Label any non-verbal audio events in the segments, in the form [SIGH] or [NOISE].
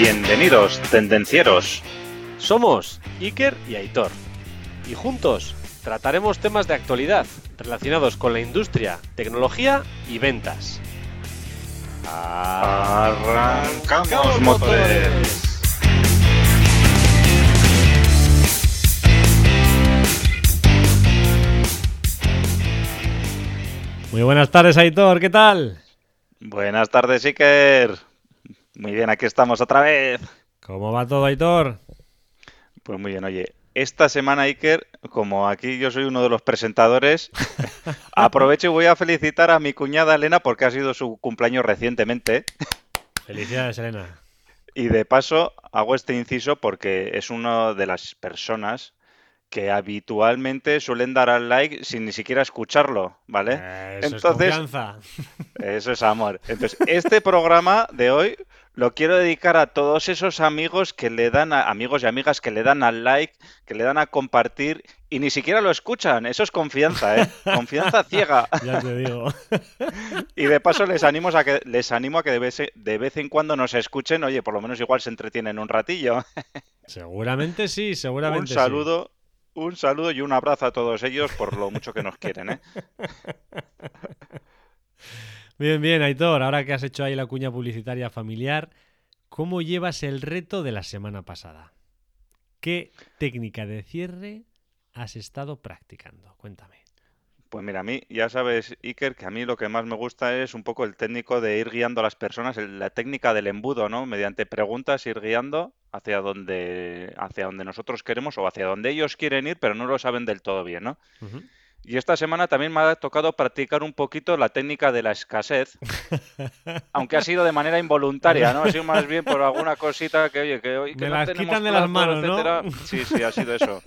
Bienvenidos, tendencieros. Somos Iker y Aitor. Y juntos trataremos temas de actualidad relacionados con la industria, tecnología y ventas. Arrancamos motores. Muy buenas tardes, Aitor, ¿qué tal? Buenas tardes, Iker. Muy bien, aquí estamos otra vez. ¿Cómo va todo, Aitor? Pues muy bien, oye, esta semana, Iker, como aquí yo soy uno de los presentadores, [LAUGHS] aprovecho y voy a felicitar a mi cuñada Elena porque ha sido su cumpleaños recientemente. Felicidades, Elena. Y de paso hago este inciso porque es una de las personas que habitualmente suelen dar al like sin ni siquiera escucharlo, ¿vale? Eso es confianza. [LAUGHS] Eso es amor. Entonces, este programa de hoy lo quiero dedicar a todos esos amigos que le dan a amigos y amigas que le dan al like, que le dan a compartir y ni siquiera lo escuchan. Eso es confianza, ¿eh? [LAUGHS] Confianza ciega. Ya te digo. [LAUGHS] Y de paso les animo a que les animo a que de vez, de vez en cuando nos escuchen. Oye, por lo menos igual se entretienen un ratillo. [LAUGHS] Seguramente sí, seguramente Un sí. saludo, un saludo y un abrazo a todos ellos por lo mucho que nos quieren, ¿eh? Bien, bien, Aitor, ahora que has hecho ahí la cuña publicitaria familiar, ¿cómo llevas el reto de la semana pasada? ¿Qué técnica de cierre has estado practicando? Cuéntame. Pues mira, a mí, ya sabes, Iker, que a mí lo que más me gusta es un poco el técnico de ir guiando a las personas, la técnica del embudo, ¿no? Mediante preguntas ir guiando hacia donde, hacia donde nosotros queremos o hacia donde ellos quieren ir, pero no lo saben del todo bien, ¿no? Y esta semana también me ha tocado practicar un poquito la técnica de la escasez, [LAUGHS] aunque ha sido de manera involuntaria, ¿no? Ha sido más bien por alguna cosita que, oye, que hoy que Me no las tenemos quitan de las manos, ¿no? etcétera. Sí, sí, ha sido eso.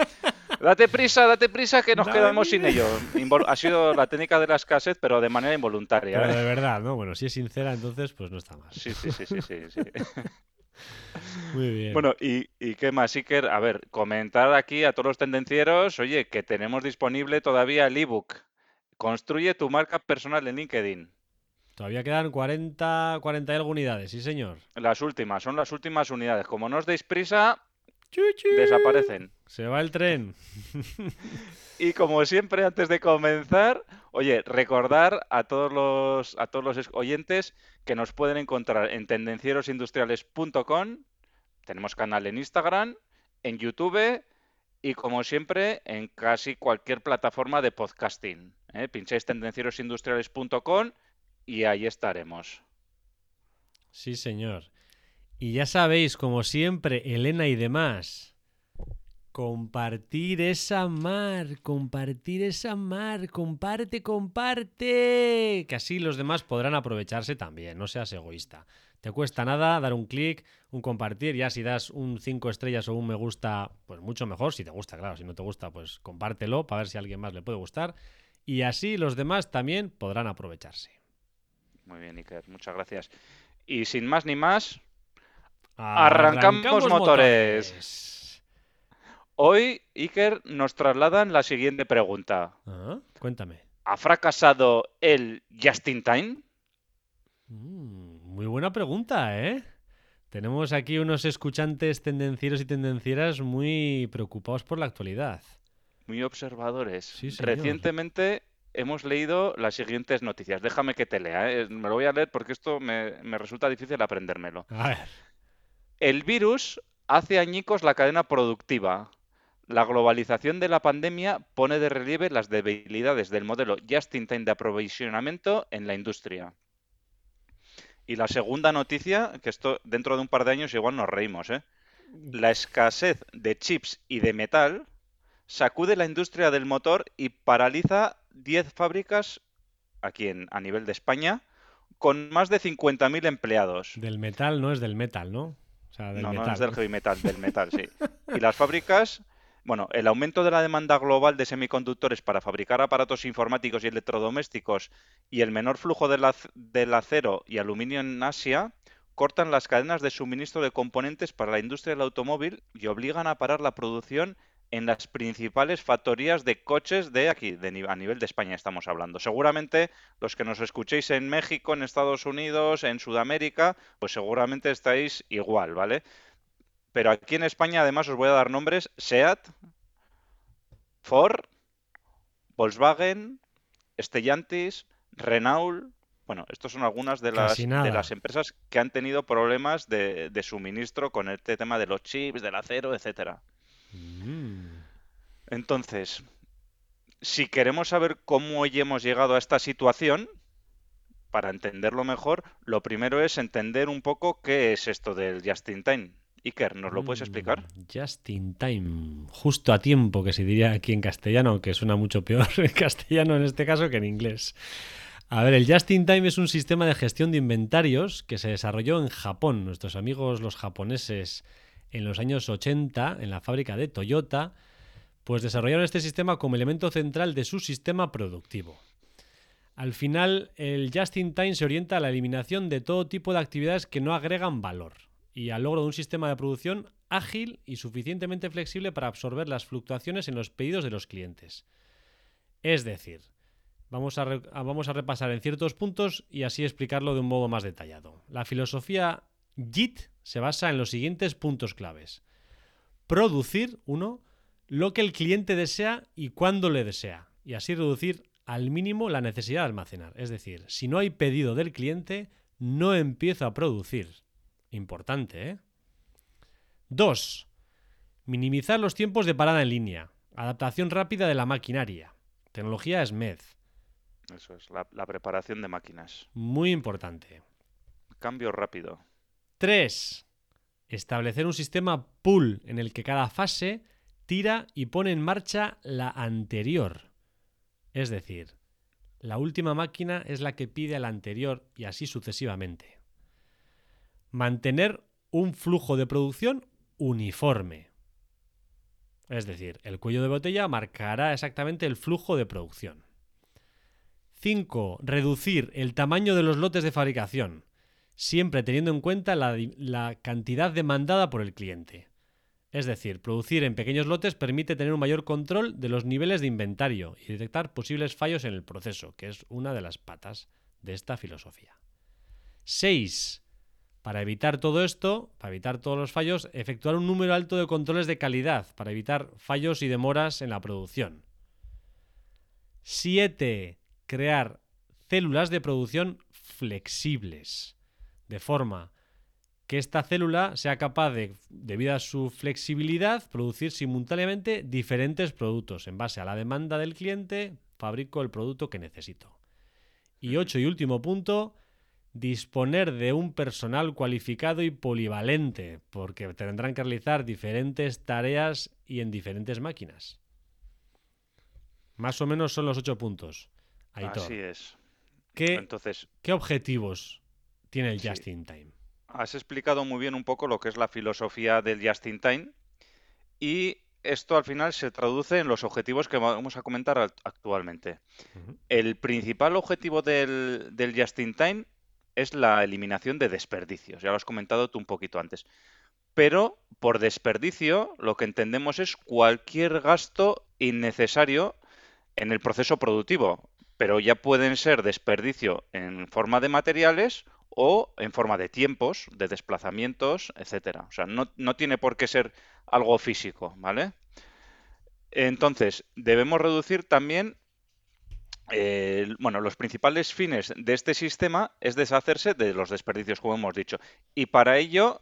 Date prisa, date prisa que nos Dale quedamos sin ello. Invol- ha sido la técnica de la escasez, pero de manera involuntaria. Pero ¿eh? de verdad, ¿no? Bueno, si es sincera, entonces pues no está mal. Sí, sí, sí, sí, sí, sí. [LAUGHS] Muy bien. Bueno, y, y qué más, Iker, a ver, comentar aquí a todos los tendencieros, oye, que tenemos disponible todavía el ebook. Construye tu marca personal en LinkedIn. Todavía quedan 40, 40 y algo unidades, sí, señor. Las últimas, son las últimas unidades. Como no os deis prisa, desaparecen. Se va el tren. Y como siempre, antes de comenzar, oye, recordar a todos los, a todos los es- oyentes que nos pueden encontrar en tendencierosindustriales.com. Tenemos canal en Instagram, en YouTube y, como siempre, en casi cualquier plataforma de podcasting. ¿eh? Pincháis tendencierosindustriales.com y ahí estaremos. Sí, señor. Y ya sabéis, como siempre, Elena y demás, compartir esa mar, compartir esa mar, comparte, comparte, que así los demás podrán aprovecharse también, no seas egoísta. Te cuesta nada dar un clic, un compartir, ya si das un 5 estrellas o un me gusta, pues mucho mejor, si te gusta, claro, si no te gusta, pues compártelo para ver si a alguien más le puede gustar. Y así los demás también podrán aprovecharse. Muy bien, Iker, muchas gracias. Y sin más ni más, Arrancamos motores. motores. Hoy, Iker, nos trasladan la siguiente pregunta. Ah, cuéntame. ¿Ha fracasado el Just in Time? Mm, muy buena pregunta, ¿eh? Tenemos aquí unos escuchantes tendencieros y tendencieras muy preocupados por la actualidad. Muy observadores. Sí. Recientemente hemos leído las siguientes noticias. Déjame que te lea, ¿eh? Me lo voy a leer porque esto me, me resulta difícil aprendérmelo. A ver. El virus hace añicos la cadena productiva. La globalización de la pandemia pone de relieve las debilidades del modelo just-in-time de aprovisionamiento en la industria. Y la segunda noticia, que esto dentro de un par de años igual nos reímos, ¿eh? La escasez de chips y de metal sacude la industria del motor y paraliza 10 fábricas aquí en, a nivel de España con más de 50.000 empleados. Del metal no es del metal, ¿no? O sea, del No, no es del heavy metal, del metal, sí. [LAUGHS] Y las fábricas, bueno, el aumento de la demanda global de semiconductores para fabricar aparatos informáticos y electrodomésticos y el menor flujo ac- del acero y aluminio en Asia cortan las cadenas de suministro de componentes para la industria del automóvil y obligan a parar la producción en las principales factorías de coches de aquí, de, a nivel de España estamos hablando. Seguramente los que nos escuchéis en México, en Estados Unidos, en Sudamérica, pues seguramente estáis igual, ¿vale? Pero aquí en España además os voy a dar nombres SEAT, Ford, Volkswagen, Stellantis, Renault. Bueno, estas son algunas de las, de las empresas que han tenido problemas de, suministro con este tema de los chips, del acero, etcétera. Mm. Entonces, si queremos saber cómo hemos llegado a esta situación, para entenderlo mejor, lo primero es entender un poco qué es esto del just in time. Iker, ¿nos lo puedes explicar? Mm, just in time, justo a tiempo, que se diría aquí en castellano, que suena mucho peor [LAUGHS] en castellano en este caso que en inglés. A ver, el Just in Time es un sistema de gestión de inventarios que se desarrolló en Japón. Nuestros amigos los japoneses en los años 80, en la fábrica de Toyota, pues desarrollaron este sistema como elemento central de su sistema productivo. Al final, el Just in Time se orienta a la eliminación de todo tipo de actividades que no agregan valor y al logro de un sistema de producción ágil y suficientemente flexible para absorber las fluctuaciones en los pedidos de los clientes. Es decir, vamos a, vamos a repasar en ciertos puntos y así explicarlo de un modo más detallado. La filosofía JIT se basa en los siguientes puntos claves. Producir, uno, lo que el cliente desea y cuándo le desea, y así reducir al mínimo la necesidad de almacenar. Es decir, si no hay pedido del cliente, no empiezo a producir. Importante, ¿eh? 2. Minimizar los tiempos de parada en línea. Adaptación rápida de la maquinaria. Tecnología SMED. Eso es, la, preparación de máquinas. Muy importante. Cambio rápido. 3. Establecer un sistema pull en el que cada fase tira y pone en marcha la anterior. Es decir, la última máquina es la que pide a la anterior y así sucesivamente mantener un flujo de producción uniforme. Es decir, el cuello de botella marcará exactamente el flujo de producción. 5. Reducir el tamaño de los lotes de fabricación, siempre teniendo en cuenta la, cantidad demandada por el cliente. Es decir, producir en pequeños lotes permite tener un mayor control de los niveles de inventario y detectar posibles fallos en el proceso, que es una de las patas de esta filosofía. 6. Para evitar todo esto, para evitar todos los fallos, efectuar un número alto de controles de calidad para evitar fallos y demoras en la producción. 7. Crear células de producción flexibles, de forma que esta célula sea capaz de, debido a su flexibilidad, producir simultáneamente diferentes productos. En base a la demanda del cliente, fabrico el producto que necesito. Y ocho y último punto, disponer de un personal cualificado y polivalente, porque tendrán que realizar diferentes tareas y en diferentes máquinas. Más o menos son los ocho puntos. Así es. ¿Qué, Entonces, ¿qué objetivos tiene el Just in Time? Has explicado muy bien un poco lo que es la filosofía del Just in Time y esto al final se traduce en los objetivos que vamos a comentar actualmente. El principal objetivo del, del Just in Time es la eliminación de desperdicios. Ya lo has comentado tú un poquito antes. Pero por desperdicio lo que entendemos es cualquier gasto innecesario en el proceso productivo. Pero ya pueden ser desperdicio en forma de materiales o en forma de tiempos, de desplazamientos, etcétera. O sea, no, no tiene por qué ser algo físico, ¿vale? Entonces, debemos reducir también bueno, los principales fines de este sistema es deshacerse de los desperdicios, como hemos dicho, y para ello,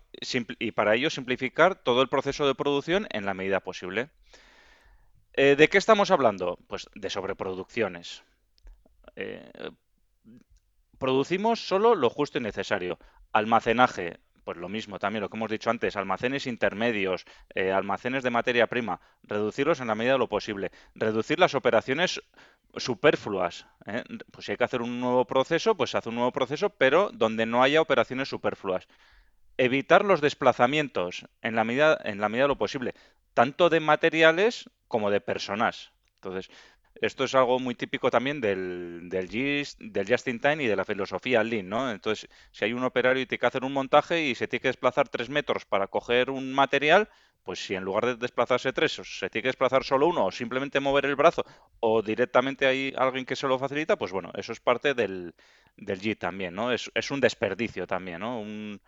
y para ello simplificar todo el proceso de producción en la medida posible. Eh, ¿De qué estamos hablando? Pues de sobreproducciones. Eh, producimos solo lo justo y necesario. Almacenaje, pues lo mismo también, lo que hemos dicho antes, almacenes intermedios, almacenes de materia prima, reducirlos en la medida de lo posible, reducir las operaciones superfluas. ¿eh? Pues si hay que hacer un nuevo proceso, pues se hace un nuevo proceso, pero donde no haya operaciones superfluas. Evitar los desplazamientos en la medida, en la medida de lo posible, tanto de materiales como de personas. Entonces, esto es algo muy típico también del, del, del Just in Time y de la filosofía Lean, ¿no? Entonces, si hay un operario y tiene que hacer un montaje y se tiene que desplazar tres metros para coger un material, pues si en lugar de desplazarse tres, se tiene que desplazar solo uno, o simplemente mover el brazo, o directamente hay alguien que se lo facilita, pues bueno, eso es parte del, del JIT también, ¿no? Es, es un desperdicio también, ¿no? Un,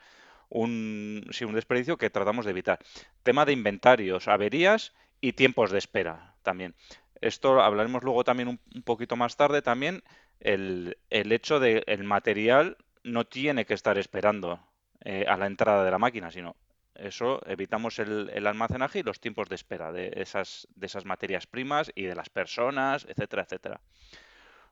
un, sí, un desperdicio que tratamos de evitar. Tema de inventarios, averías y tiempos de espera también. Esto hablaremos luego también un, poquito más tarde también, el, el hecho de el material no tiene que estar esperando eh, a la entrada de la máquina, sino eso evitamos el, el, almacenaje y los tiempos de espera de esas, de esas materias primas y de las personas, etcétera, etcétera.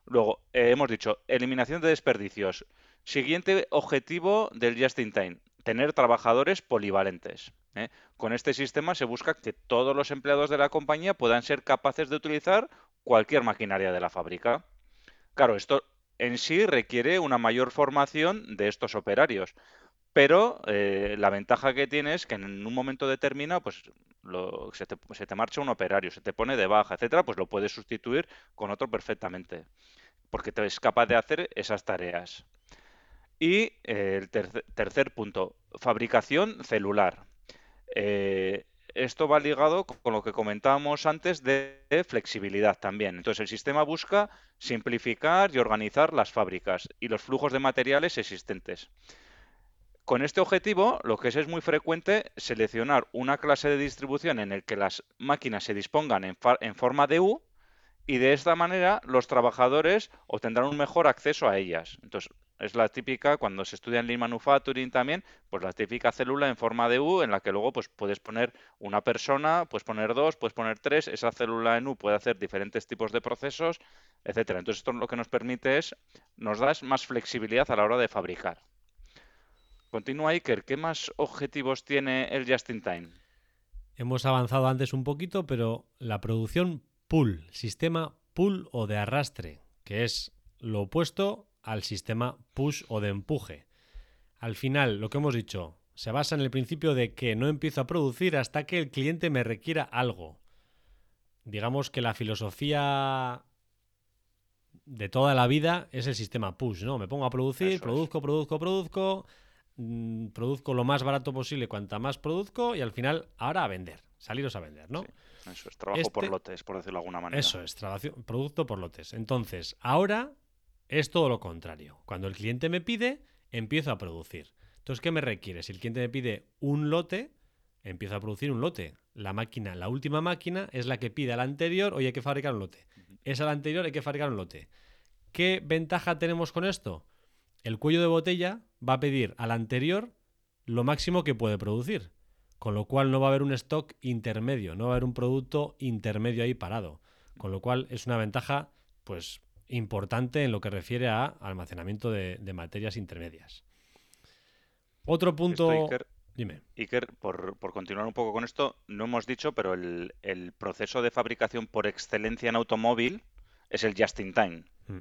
Luego, eh, hemos dicho, eliminación de desperdicios. Siguiente objetivo del Just in Time, tener trabajadores polivalentes. ¿eh? Con este sistema se busca que todos los empleados de la compañía puedan ser capaces de utilizar cualquier maquinaria de la fábrica. Claro, esto en sí requiere una mayor formación de estos operarios. Pero eh, la ventaja que tiene es que en un momento determinado, pues se, te, se, te, marcha un operario, se te pone de baja, etcétera, pues lo puedes sustituir con otro perfectamente, porque te es capaz de hacer esas tareas. Y eh, el tercer, punto, fabricación celular. Eh, esto va ligado con lo que comentábamos antes de flexibilidad también. Entonces el sistema busca simplificar y organizar las fábricas y los flujos de materiales existentes. Con este objetivo, lo que es, muy frecuente seleccionar una clase de distribución en el que las máquinas se dispongan en, en forma de U y de esta manera los trabajadores obtendrán un mejor acceso a ellas. Entonces, es la típica, cuando se estudia en Lean Manufacturing también, pues la típica célula en forma de U en la que luego pues puedes poner una persona, puedes poner dos, puedes poner tres, esa célula en U puede hacer diferentes tipos de procesos, etcétera. Entonces esto lo que nos permite es, nos da más flexibilidad a la hora de fabricar. Continúa Iker, ¿qué más objetivos tiene el Just in Time? Hemos avanzado antes un poquito, pero la producción pull, sistema pull o de arrastre, que es lo opuesto al sistema push o de empuje. Al final, lo que hemos dicho, se basa en el principio de que no empiezo a producir hasta que el cliente me requiera algo. Digamos que la filosofía de toda la vida es el sistema push, ¿no? Me pongo a producir, produzco, produzco, produzco, mm, produzco lo más barato posible cuanta más produzco y al final ahora a vender, saliros a vender, ¿no? Eso es trabajo por este lotes, por decirlo de alguna manera. Eso es, producto por lotes. Entonces, ahora es todo lo contrario. Cuando el cliente me pide, empiezo a producir. Entonces, ¿qué me requiere? Si el cliente me pide un lote, empiezo a producir un lote. La máquina, la última máquina, es la que pide a la anterior, oye, hay que fabricar un lote. Es a la anterior, hay que fabricar un lote. ¿Qué ventaja tenemos con esto? El cuello de botella va a pedir al anterior lo máximo que puede producir. Con lo cual no va a haber un stock intermedio, no va a haber un producto intermedio ahí parado. Con lo cual es una ventaja, pues, importante en lo que refiere a almacenamiento de, materias intermedias. Otro punto. Dime. Iker, por, continuar un poco con esto, no hemos dicho, pero el, proceso de fabricación por excelencia en automóvil es el just in time. Mm.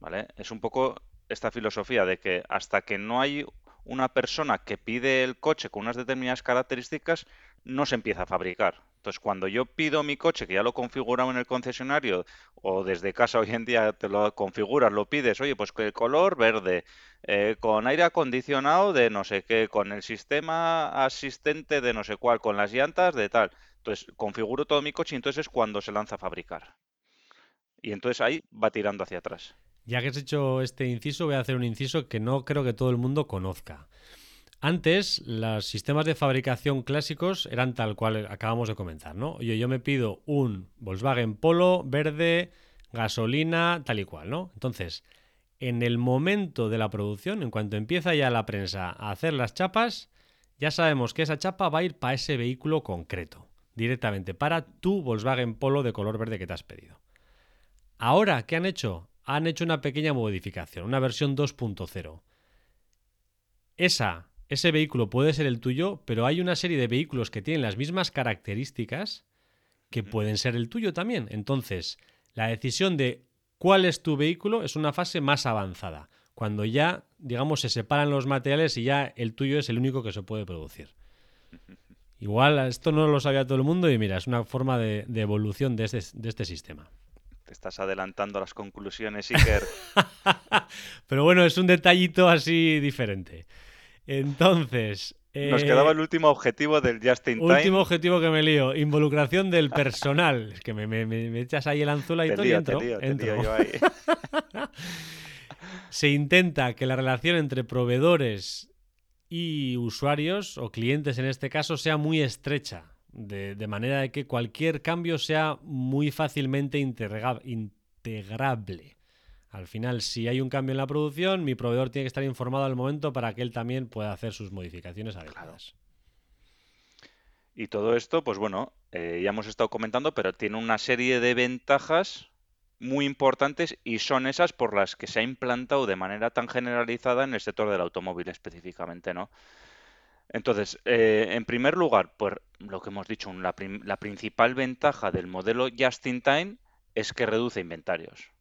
¿Vale? Es un poco esta filosofía de que hasta que no hay una persona que pide el coche con unas determinadas características, no se empieza a fabricar. Entonces, cuando yo pido mi coche, que ya lo configurado en el concesionario, o desde casa hoy en día te lo configuras, lo pides, oye, pues que color verde, eh, con aire acondicionado de no sé qué, con el sistema asistente de no sé cuál, con las llantas de tal. Entonces, configuro todo mi coche y entonces es cuando se lanza a fabricar. Y entonces ahí va tirando hacia atrás. Ya que has hecho este inciso, voy a hacer un inciso que no creo que todo el mundo conozca. Antes, los sistemas de fabricación clásicos eran tal cual acabamos de comentar, ¿no? Oye, yo me pido un Volkswagen Polo verde, gasolina, tal y cual, ¿no? Entonces, en el momento de la producción, en cuanto empieza ya la prensa a hacer las chapas, ya sabemos que esa chapa va a ir para ese vehículo concreto, directamente para tu Volkswagen Polo de color verde que te has pedido. Ahora, ¿qué han hecho? han hecho una pequeña modificación, una versión 2.0. Esa, ese vehículo puede ser el tuyo, pero hay una serie de vehículos que tienen las mismas características que pueden ser el tuyo también. Entonces, la decisión de cuál es tu vehículo es una fase más avanzada, cuando ya, digamos, se separan los materiales y ya el tuyo es el único que se puede producir. [LAUGHS] Igual esto no lo sabía todo el mundo y mira, es una forma de, evolución de este, de este sistema estás adelantando las conclusiones, Iker. [LAUGHS] Pero bueno, es un detallito así diferente. Entonces, Nos Eh, quedaba el último objetivo del Just in Time. Último objetivo que me lío, involucración del personal. Es que me, me- me- me echas ahí el anzuelo y Te todo y entro. te lío, te entro. lío yo ahí. [LAUGHS] Se intenta que la relación entre proveedores y usuarios, o clientes en este caso, sea muy estrecha, de, de manera de que cualquier cambio sea muy fácilmente integra- integrable. Al final, si hay un cambio en la producción, mi proveedor tiene que estar informado al momento para que él también pueda hacer sus modificaciones adecuadas. Y todo esto, pues bueno, eh, ya hemos estado comentando, pero tiene una serie de ventajas muy importantes y son esas por las que se ha implantado de manera tan generalizada en el sector del automóvil específicamente, ¿no? Entonces, eh, en primer lugar, pues lo que hemos dicho, la, la principal ventaja del modelo Just in Time es que reduce inventarios.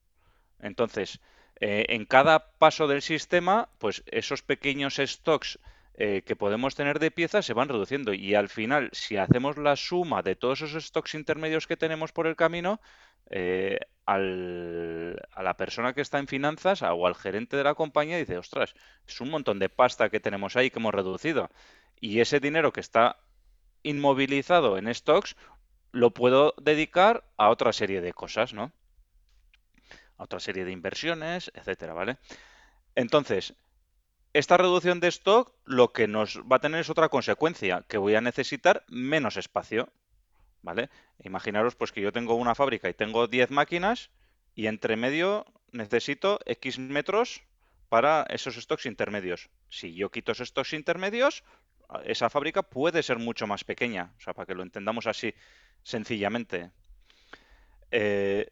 Entonces, eh, en cada paso del sistema, pues esos pequeños stocks eh, que podemos tener de piezas se van reduciendo y al final, si hacemos la suma de todos esos stocks intermedios que tenemos por el camino, eh, al- a la persona que está en finanzas o al gerente de la compañía dice, ostras, es un montón de pasta que tenemos ahí que hemos reducido. Y ese dinero que está inmovilizado en stocks lo puedo dedicar a otra serie de cosas, ¿no? Otra serie de inversiones, etcétera, ¿vale? Entonces, esta reducción de stock lo que nos va a tener es otra consecuencia, que voy a necesitar menos espacio, ¿vale? Imaginaros pues que yo tengo una fábrica y tengo 10 máquinas y entre medio necesito X metros para esos stocks intermedios. Si yo quito esos stocks intermedios, esa fábrica puede ser mucho más pequeña, o sea, para que lo entendamos así sencillamente. Eh,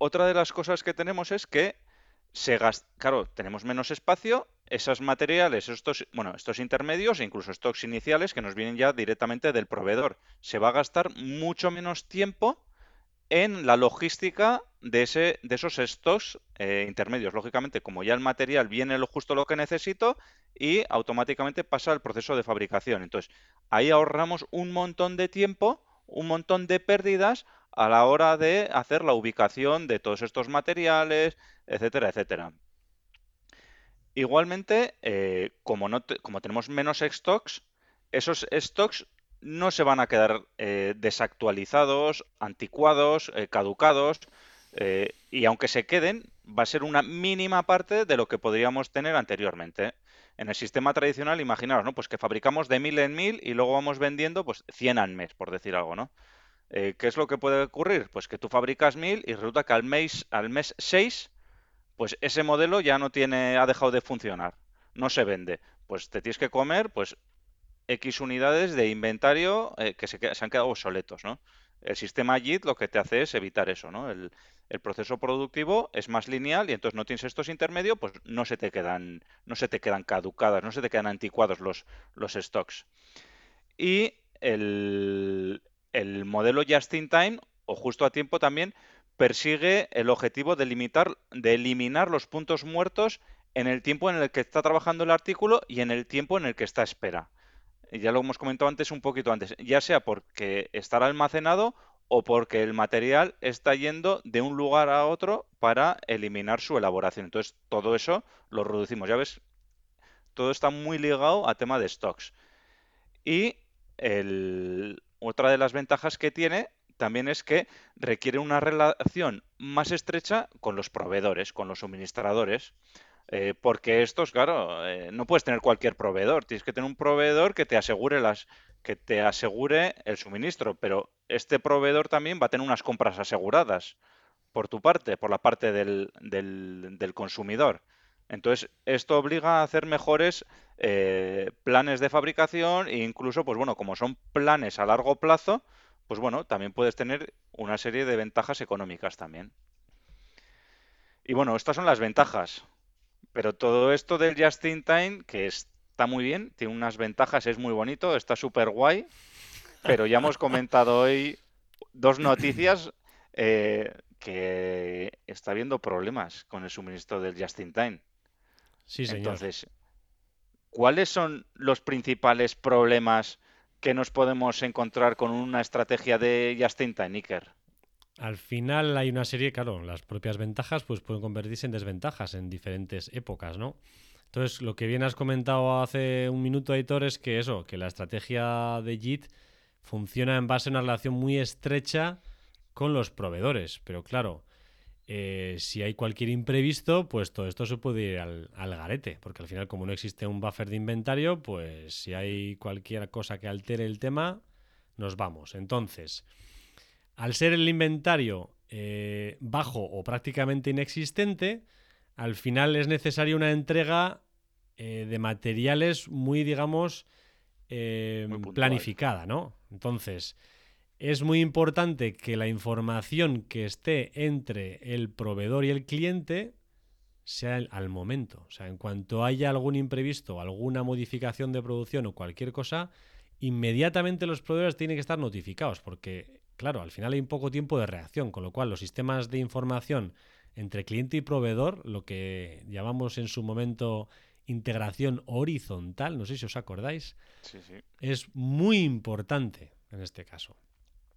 otra de las cosas que tenemos es que se gasta, claro, tenemos menos espacio, esos materiales, estos, bueno, estos intermedios e incluso stocks iniciales que nos vienen ya directamente del proveedor, se va a gastar mucho menos tiempo en la logística de, ese, de esos stocks eh, intermedios. Lógicamente, como ya el material viene lo justo lo que necesito y automáticamente pasa al proceso de fabricación. Entonces, ahí ahorramos un montón de tiempo, un montón de pérdidas a la hora de hacer la ubicación de todos estos materiales, etcétera, etcétera. Igualmente, eh, como, tenemos menos stocks, esos stocks no se van a quedar eh, desactualizados, anticuados, eh, caducados, y aunque se queden, va a ser una mínima parte de lo que podríamos tener anteriormente. En el sistema tradicional, imaginaros, ¿no? Pues que fabricamos de mil en mil y luego vamos vendiendo pues 100 al mes, por decir algo, ¿no? Eh, ¿qué es lo que puede ocurrir? Pues que tú fabricas mil y resulta que al mes, al mes 6 pues ese modelo ya no tiene, ha dejado de funcionar, no se vende. Pues te tienes que comer, pues X unidades de inventario eh, que se, han quedado obsoletos, ¿no? El sistema JIT lo que te hace es evitar eso, ¿no? El, el proceso productivo es más lineal y entonces no tienes estos intermedios, pues no se te quedan, no se te quedan caducadas, no se te quedan anticuados los, los stocks. Y el, el modelo Just in Time, o justo a tiempo también, persigue el objetivo de limitar, de eliminar los puntos muertos en el tiempo en el que está trabajando el artículo y en el tiempo en el que está a espera. Ya lo hemos comentado antes un poquito antes, ya sea porque estará almacenado o porque el material está yendo de un lugar a otro para eliminar su elaboración. Entonces, todo eso lo reducimos. Ya ves, todo está muy ligado a tema de stocks. Y el- otra de las ventajas que tiene también es que requiere una relación más estrecha con los proveedores, con los suministradores. Eh, porque estos, claro, eh, no puedes tener cualquier proveedor. Tienes que tener un proveedor que te asegure las, que te asegure el suministro. Pero este proveedor también va a tener unas compras aseguradas por tu parte, por la parte del, del- consumidor. Entonces, esto obliga a hacer mejores eh, planes de fabricación e incluso, pues bueno, como son planes a largo plazo, pues bueno, también puedes tener una serie de ventajas económicas también. Y bueno, estas son las ventajas. Pero todo esto del Just in Time, que está muy bien, tiene unas ventajas, es muy bonito, está súper guay, pero ya hemos comentado hoy dos noticias eh, que está habiendo problemas con el suministro del Just in Time. Sí, señor. Entonces, ¿cuáles son los principales problemas que nos podemos encontrar con una estrategia de Just in Time, Iker? Al final hay una serie, claro, las propias ventajas pues pueden convertirse en desventajas en diferentes épocas, ¿no? Entonces, lo que bien has comentado hace un minuto, Aitor, es que eso, que la estrategia de JIT funciona en base a una relación muy estrecha con los proveedores. Pero claro, eh, si hay cualquier imprevisto, pues todo esto se puede ir al, al, garete, porque al final como no existe un buffer de inventario, pues si hay cualquier cosa que altere el tema, nos vamos. Entonces, al ser el inventario eh, bajo o prácticamente inexistente, al final es necesaria una entrega eh, de materiales muy, digamos, eh, Muy planificada, ¿no? Entonces, es muy importante que la información que esté entre el proveedor y el cliente sea el- al momento. O sea, en cuanto haya algún imprevisto, alguna modificación de producción o cualquier cosa, inmediatamente los proveedores tienen que estar notificados, porque, claro, al final hay un poco tiempo de reacción, con lo cual los sistemas de información entre cliente y proveedor, lo que llamamos en su momento integración horizontal, no sé si os acordáis, Sí, sí. es muy importante en este caso.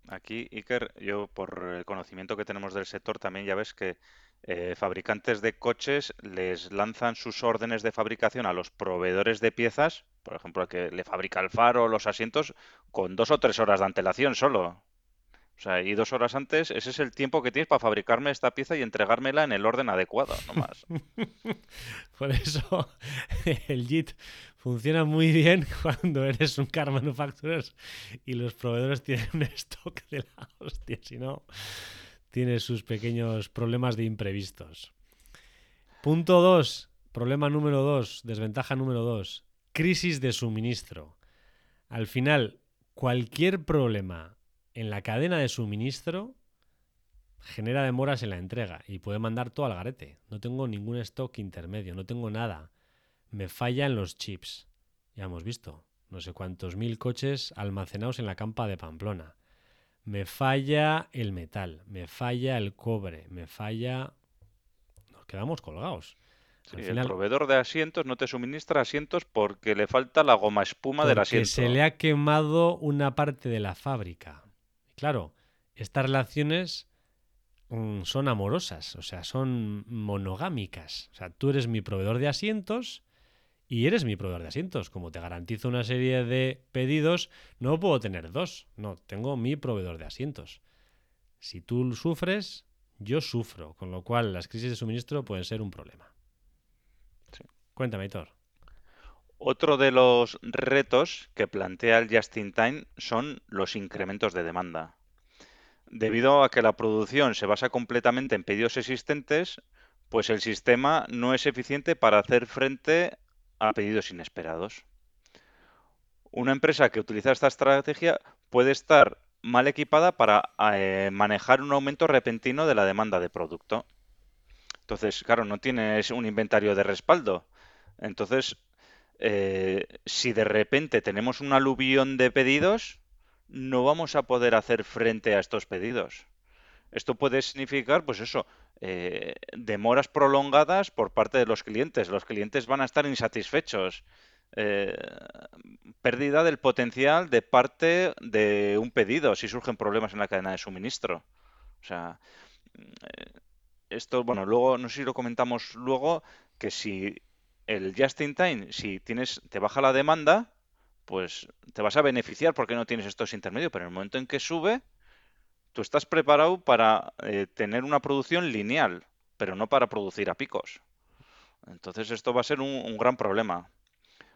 Aquí, Iker, yo por el conocimiento que tenemos del sector también ya ves que eh, fabricantes de coches les lanzan sus órdenes de fabricación a los proveedores de piezas, por ejemplo, al que le fabrica el faro o los asientos, con dos o tres horas de antelación solo. O sea, y dos horas antes, ese es el tiempo que tienes para fabricarme esta pieza y entregármela en el orden adecuado, no más. [LAUGHS] Por eso [LAUGHS] el JIT funciona muy bien [LAUGHS] cuando eres un car manufacturer y los proveedores tienen un stock de la hostia. Si no, tiene sus pequeños problemas de imprevistos. Punto 2. Problema número 2. Desventaja número 2. Crisis de suministro. Al final, cualquier problema en la cadena de suministro genera demoras en la entrega y puede mandar todo al garete. No tengo ningún stock intermedio, no tengo nada. Me fallan los chips. Ya hemos visto. No sé cuántos mil coches almacenados en la campa de Pamplona. Me falla el metal, me falla el cobre, me falla... Nos quedamos colgados. Sí, el proveedor de asientos no te suministra asientos porque le falta la goma espuma del asiento. se le ha quemado una parte de la fábrica. Claro, estas relaciones mm, son amorosas, o sea, son monogámicas. O sea, tú eres mi proveedor de asientos y eres mi proveedor de asientos. Como te garantizo una serie de pedidos, no puedo tener dos. No, tengo mi proveedor de asientos. Si tú sufres, yo sufro, con lo cual las crisis de suministro pueden ser un problema. Sí. Cuéntame, Hitor. Otro de los retos que plantea el Just in Time son los incrementos de demanda. Debido a que la producción se basa completamente en pedidos existentes, pues el sistema no es eficiente para hacer frente a pedidos inesperados. Una empresa que utiliza esta estrategia puede estar mal equipada para eh, manejar un aumento repentino de la demanda de producto. Entonces, claro, no tienes un inventario de respaldo. Entonces, eh, si de repente tenemos un aluvión de pedidos, no vamos a poder hacer frente a estos pedidos. Esto puede significar, pues eso, eh, demoras prolongadas por parte de los clientes. Los clientes van a estar insatisfechos. Eh, pérdida del potencial de parte de un pedido si surgen problemas en la cadena de suministro. O sea, esto, bueno, luego, no sé si lo comentamos luego, que si el just in time, si tienes, te baja la demanda, pues te vas a beneficiar porque no tienes estos intermedios, pero en el momento en que sube, tú estás preparado para eh, tener una producción lineal, pero no para producir a picos. Entonces esto va a ser un, gran problema.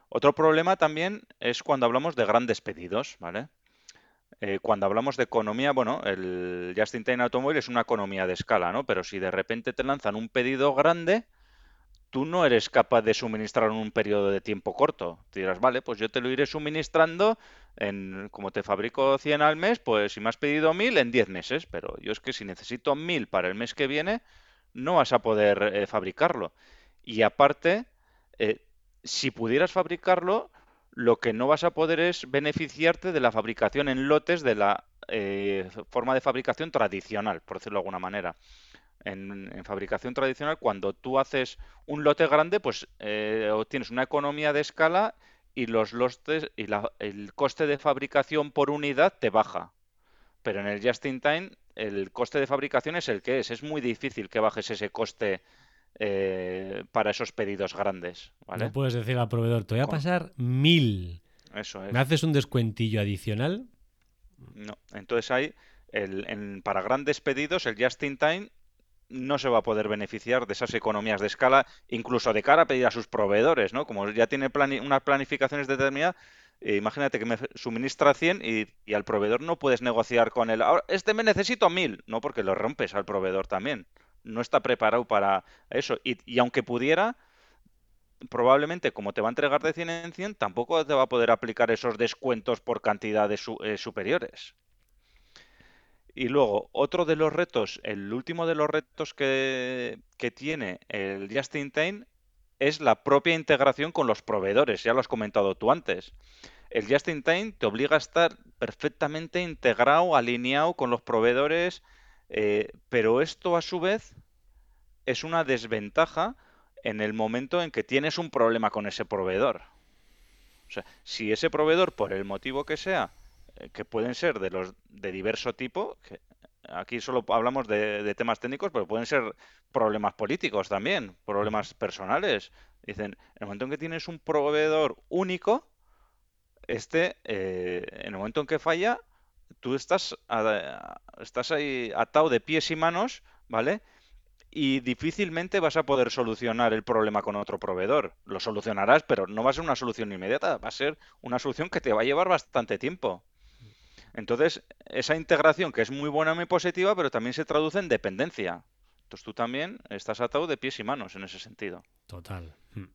Otro problema también es cuando hablamos de grandes pedidos, ¿vale? Eh, cuando hablamos de economía, bueno, el Just in Time Automóvil es una economía de escala, ¿no? Pero si de repente te lanzan un pedido grande, tú no eres capaz de suministrar en un periodo de tiempo corto. Te dirás, vale, pues yo te lo iré suministrando en, como te fabrico 100 al mes, pues si me has pedido 1000 en 10 meses, pero yo es que si necesito 1000 para el mes que viene, no vas a poder eh, fabricarlo. Y aparte, eh, si pudieras fabricarlo, lo que no vas a poder es beneficiarte de la fabricación en lotes de la eh, forma de fabricación tradicional, por decirlo de alguna manera. En, en fabricación tradicional, cuando tú haces un lote grande, pues eh, obtienes una economía de escala y los lotes y la- el coste de fabricación por unidad te baja. Pero en el just in time, el coste de fabricación es el que es. Es muy difícil que bajes ese coste eh, para esos pedidos grandes. ¿vale? No puedes decir al proveedor, te voy a pasar mil. Eso es. ¿Me haces un descuentillo adicional? No. Entonces hay, el, en- para grandes pedidos, el just in time no se va a poder beneficiar de esas economías de escala, incluso de cara a pedir a sus proveedores, ¿no? Como ya tiene unas planificaciones determinadas, eh, imagínate que me suministra 100 y, y al proveedor no puedes negociar con él. "Ahora, este me necesito 1000, no, porque lo rompes al proveedor también. No está preparado para eso. Y, y aunque pudiera, probablemente como te va a entregar de 100 en 100, tampoco te va a poder aplicar esos descuentos por cantidades su- eh, superiores. Y luego, otro de los retos, el último de los retos que, tiene el Just in Time es la propia integración con los proveedores, ya lo has comentado tú antes. El Just in Time te obliga a estar perfectamente integrado, alineado con los proveedores, eh, pero esto a su vez es una desventaja en el momento en que tienes un problema con ese proveedor. O sea, si ese proveedor, por el motivo que sea, que pueden ser de los de diverso tipo, que aquí solo hablamos de, de temas técnicos, pero pueden ser problemas políticos también, problemas personales. Dicen, en el momento en que tienes un proveedor único, este, eh, en el momento en que falla, tú estás, a- estás ahí atado de pies y manos, ¿vale? y difícilmente vas a poder solucionar el problema con otro proveedor. Lo solucionarás, pero no va a ser una solución inmediata, va a ser una solución que te va a llevar bastante tiempo. Entonces, esa integración que es muy buena, muy positiva, pero también se traduce en dependencia. Entonces tú también estás atado de pies y manos en ese sentido. Total. Mm.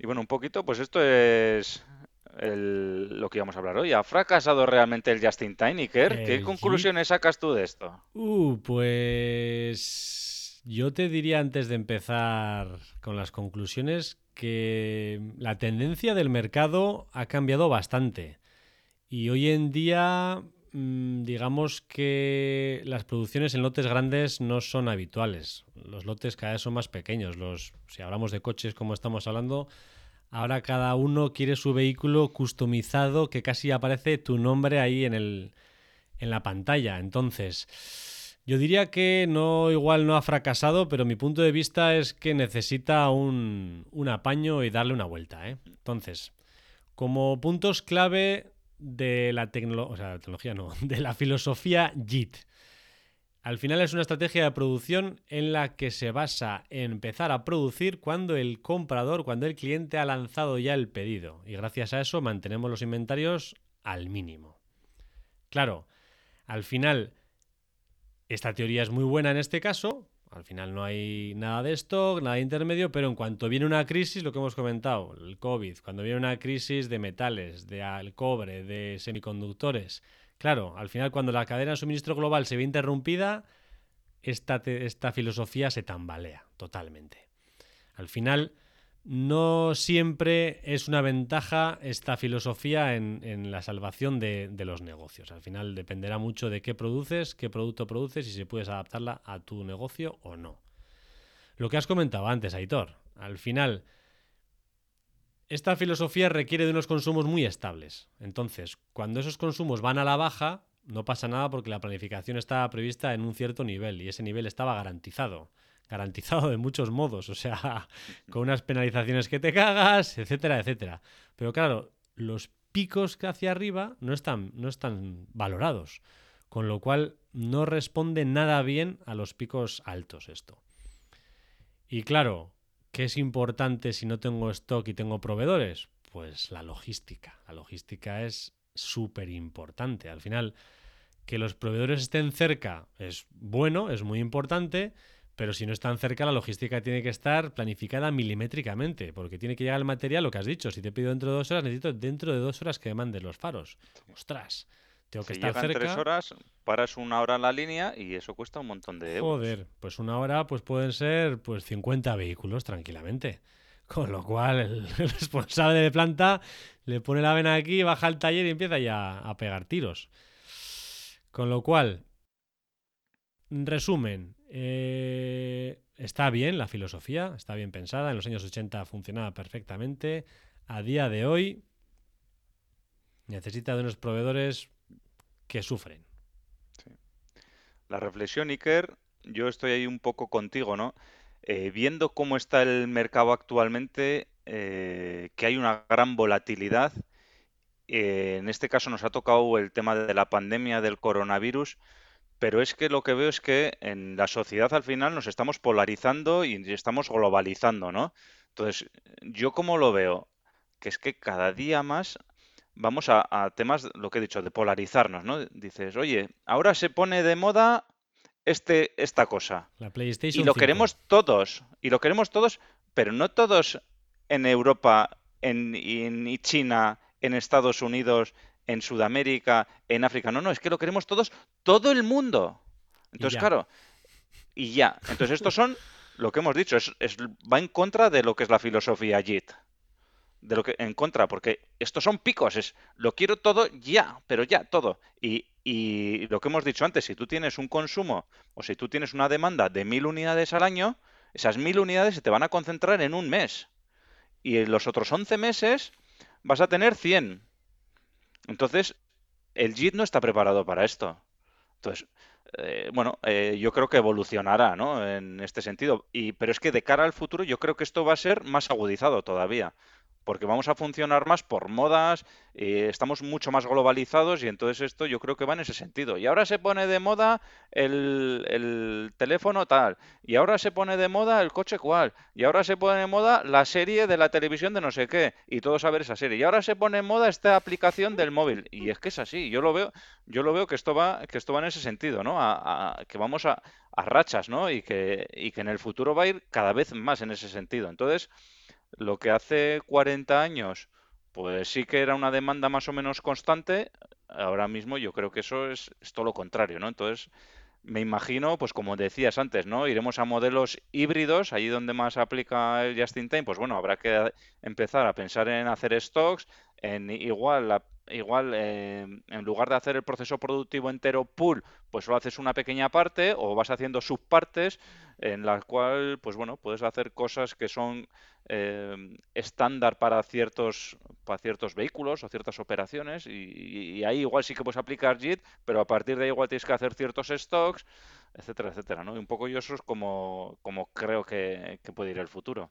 Y bueno, un poquito, pues esto es el- lo que íbamos a hablar hoy. ¿Ha fracasado realmente el Just in Time, Iker? ¿Qué conclusiones sacas tú de esto? Uh, pues yo te diría antes de empezar con las conclusiones que la tendencia del mercado ha cambiado bastante. Y hoy en día, mm, digamos que las producciones en lotes grandes no son habituales. Los lotes cada vez son más pequeños. Los, si hablamos de coches como estamos hablando, ahora cada uno quiere su vehículo customizado que casi aparece tu nombre ahí en el, en la pantalla. Entonces, yo diría que no, igual no ha fracasado, pero mi punto de vista es que necesita un, un apaño y darle una vuelta. ¿eh? Entonces, como puntos clave de la tecnología, o sea, tecnología no, [LAUGHS] de la filosofía JIT. Al final es una estrategia de producción en la que se basa empezar a producir cuando el comprador, cuando el cliente ha lanzado ya el pedido. Y gracias a eso mantenemos los inventarios al mínimo. Claro, al final, esta teoría es muy buena en este caso. Al final no hay nada de stock, nada de intermedio, pero en cuanto viene una crisis, lo que hemos comentado, el COVID, cuando viene una crisis de metales, de al- cobre, de semiconductores, claro, al final cuando la cadena de suministro global se ve interrumpida, esta, esta filosofía se tambalea totalmente. Al final, no siempre es una ventaja esta filosofía en, en la salvación de, de los negocios. Al final dependerá mucho de qué produces, qué producto produces y si puedes adaptarla a tu negocio o no. Lo que has comentado antes, Aitor, al final esta filosofía requiere de unos consumos muy estables. Entonces, cuando esos consumos van a la baja, no pasa nada porque la planificación estaba prevista en un cierto nivel y ese nivel estaba garantizado. Garantizado de muchos modos, o sea, con unas penalizaciones que te cagas, etcétera, etcétera. Pero claro, los picos que hacia arriba no están, no están valorados, con lo cual no responde nada bien a los picos altos esto. Y claro, ¿qué es importante si no tengo stock y tengo proveedores? Pues la logística. La logística es súper importante. Al final, que los proveedores estén cerca es bueno, es muy importante, pero si no están cerca, la logística tiene que estar planificada milimétricamente, porque tiene que llegar el material, lo que has dicho. Si te pido dentro de dos horas, necesito dentro de dos horas que me mandes los faros. Ostras, tengo que Si estar cerca. tres horas, paras una hora en la línea y eso cuesta un montón de euros. Joder, pues una hora pues pueden ser pues 50 vehículos tranquilamente. Con lo cual el, [LAUGHS] el responsable de planta le pone la vena aquí, baja al taller y empieza ya a pegar tiros. Con lo cual, resumen, eh, está bien la filosofía, está bien pensada, en los años 80 funcionaba perfectamente, a día de hoy necesita de unos proveedores que sufren. La reflexión, Iker, yo estoy ahí un poco contigo, ¿no? eh, viendo cómo está el mercado actualmente, eh, que hay una gran volatilidad. eh, en este caso nos ha tocado el tema de la pandemia del coronavirus, pero es que lo que veo es que en la sociedad al final nos estamos polarizando y estamos globalizando, ¿no? Entonces, ¿yo cómo lo veo? Que es que cada día más vamos a, a temas, lo que he dicho, de polarizarnos, ¿no? Dices, oye, ahora se pone de moda este, esta cosa. La Y PlayStation lo 5. queremos todos, y lo queremos todos, pero no todos en Europa, en, y en y China, en Estados Unidos, en Sudamérica, en África. No, no, es que lo queremos todos, todo el mundo. Y Entonces, ya. claro, y ya. Entonces, estos son lo que hemos dicho, es, es- va en contra de lo que es la filosofía JIT. De lo que en contra, porque estos son picos, es lo quiero todo ya, pero ya, todo. Y, y lo que hemos dicho antes, si tú tienes un consumo o si tú tienes una demanda de mil unidades al año, esas mil unidades se te van a concentrar en un mes. Y en los otros 11 meses vas a tener 100. Entonces, el JIT no está preparado para esto. Entonces, eh, bueno, eh, yo creo que evolucionará, ¿no? En este sentido. Y, pero es que de cara al futuro yo creo que esto va a ser más agudizado todavía. Porque vamos a funcionar más por modas, eh, estamos mucho más globalizados y entonces esto yo creo que va en ese sentido. Y ahora se pone de moda el, el teléfono tal, y ahora se pone de moda el coche cual, y ahora se pone de moda la serie de la televisión de no sé qué, y todos a ver esa serie. Y ahora se pone en moda esta aplicación del móvil. Y es que es así, yo lo veo, yo lo veo que esto va, que esto va en ese sentido, ¿no? A, a- que vamos a, a rachas, ¿no? Y que, y que en el futuro va a ir cada vez más en ese sentido. Entonces, lo que hace 40 años, pues sí que era una demanda más o menos constante, ahora mismo yo creo que eso es, todo lo contrario, ¿no? Entonces, me imagino, pues como decías antes, ¿no? Iremos a modelos híbridos, allí donde más aplica el just in time, pues bueno, habrá que empezar a pensar en hacer stocks, en igual, la- igual eh, en lugar de hacer el proceso productivo entero pool, pues solo haces una pequeña parte o vas haciendo subpartes en la cual, pues bueno, puedes hacer cosas que son eh, estándar para ciertos, para ciertos vehículos o ciertas operaciones y, ahí igual sí que puedes aplicar JIT, pero a partir de ahí igual tienes que hacer ciertos stocks, etcétera, etcétera, ¿no? Y un poco yo eso es como, como creo que, que puede ir el futuro.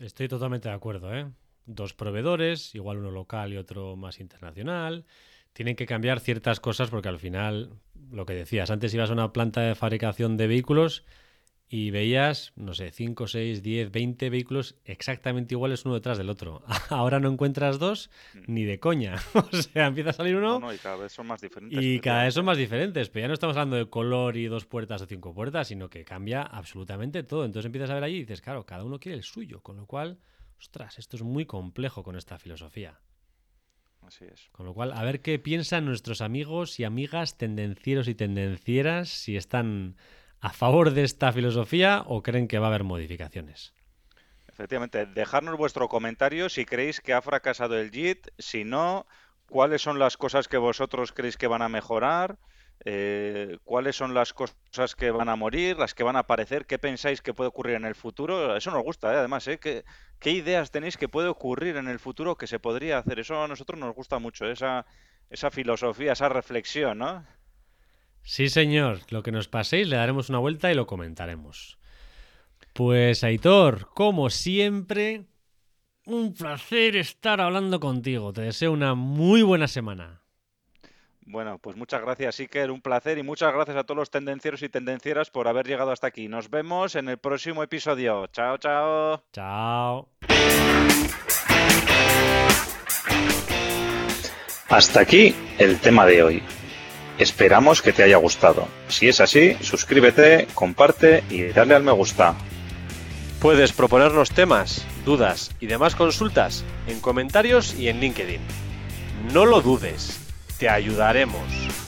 Estoy totalmente de acuerdo, ¿eh? Dos proveedores, igual uno local y otro más internacional. Tienen que cambiar ciertas cosas porque al final, lo que decías, antes ibas a una planta de fabricación de vehículos y veías, no sé, 5, 6, 10, 20 vehículos exactamente iguales uno detrás del otro. [LAUGHS] Ahora no encuentras dos ni de coña. [LAUGHS] O sea, empieza a salir uno No, no, y cada vez son más diferentes. y cada vez son más diferentes, pero ya no estamos hablando de color y dos puertas o cinco puertas, sino que cambia absolutamente todo. Entonces empiezas a ver allí y dices, claro, cada uno quiere el suyo, con lo cual, ostras, esto es muy complejo con esta filosofía. Así es. Con lo cual, a ver qué piensan nuestros amigos y amigas tendencieros y tendencieras, si están a favor de esta filosofía o creen que va a haber modificaciones. Efectivamente, dejadnos vuestro comentario si creéis que ha fracasado el JIT, si no, cuáles son las cosas que vosotros creéis que van a mejorar, eh, cuáles son las cosas que van a morir, las que van a aparecer, qué pensáis que puede ocurrir en el futuro. Eso nos gusta, ¿eh? además, ¿eh? ¿Qué, ideas tenéis que puede ocurrir en el futuro que se podría hacer? Eso a nosotros nos gusta mucho, esa, esa filosofía, esa reflexión, ¿no? Sí, señor, lo que nos paséis le daremos una vuelta y lo comentaremos. Pues Aitor, como siempre, un placer estar hablando contigo. Te deseo una muy buena semana. Bueno, pues muchas gracias, Iker, un placer y muchas gracias a todos los tendencieros y tendencieras por haber llegado hasta aquí. Nos vemos en el próximo episodio. Chao, chao. Chao. Hasta aquí el tema de hoy. Esperamos que te haya gustado. Si es así, suscríbete, comparte y dale al me gusta. Puedes proponernos temas, dudas y demás consultas en comentarios y en LinkedIn. No lo dudes, te ayudaremos.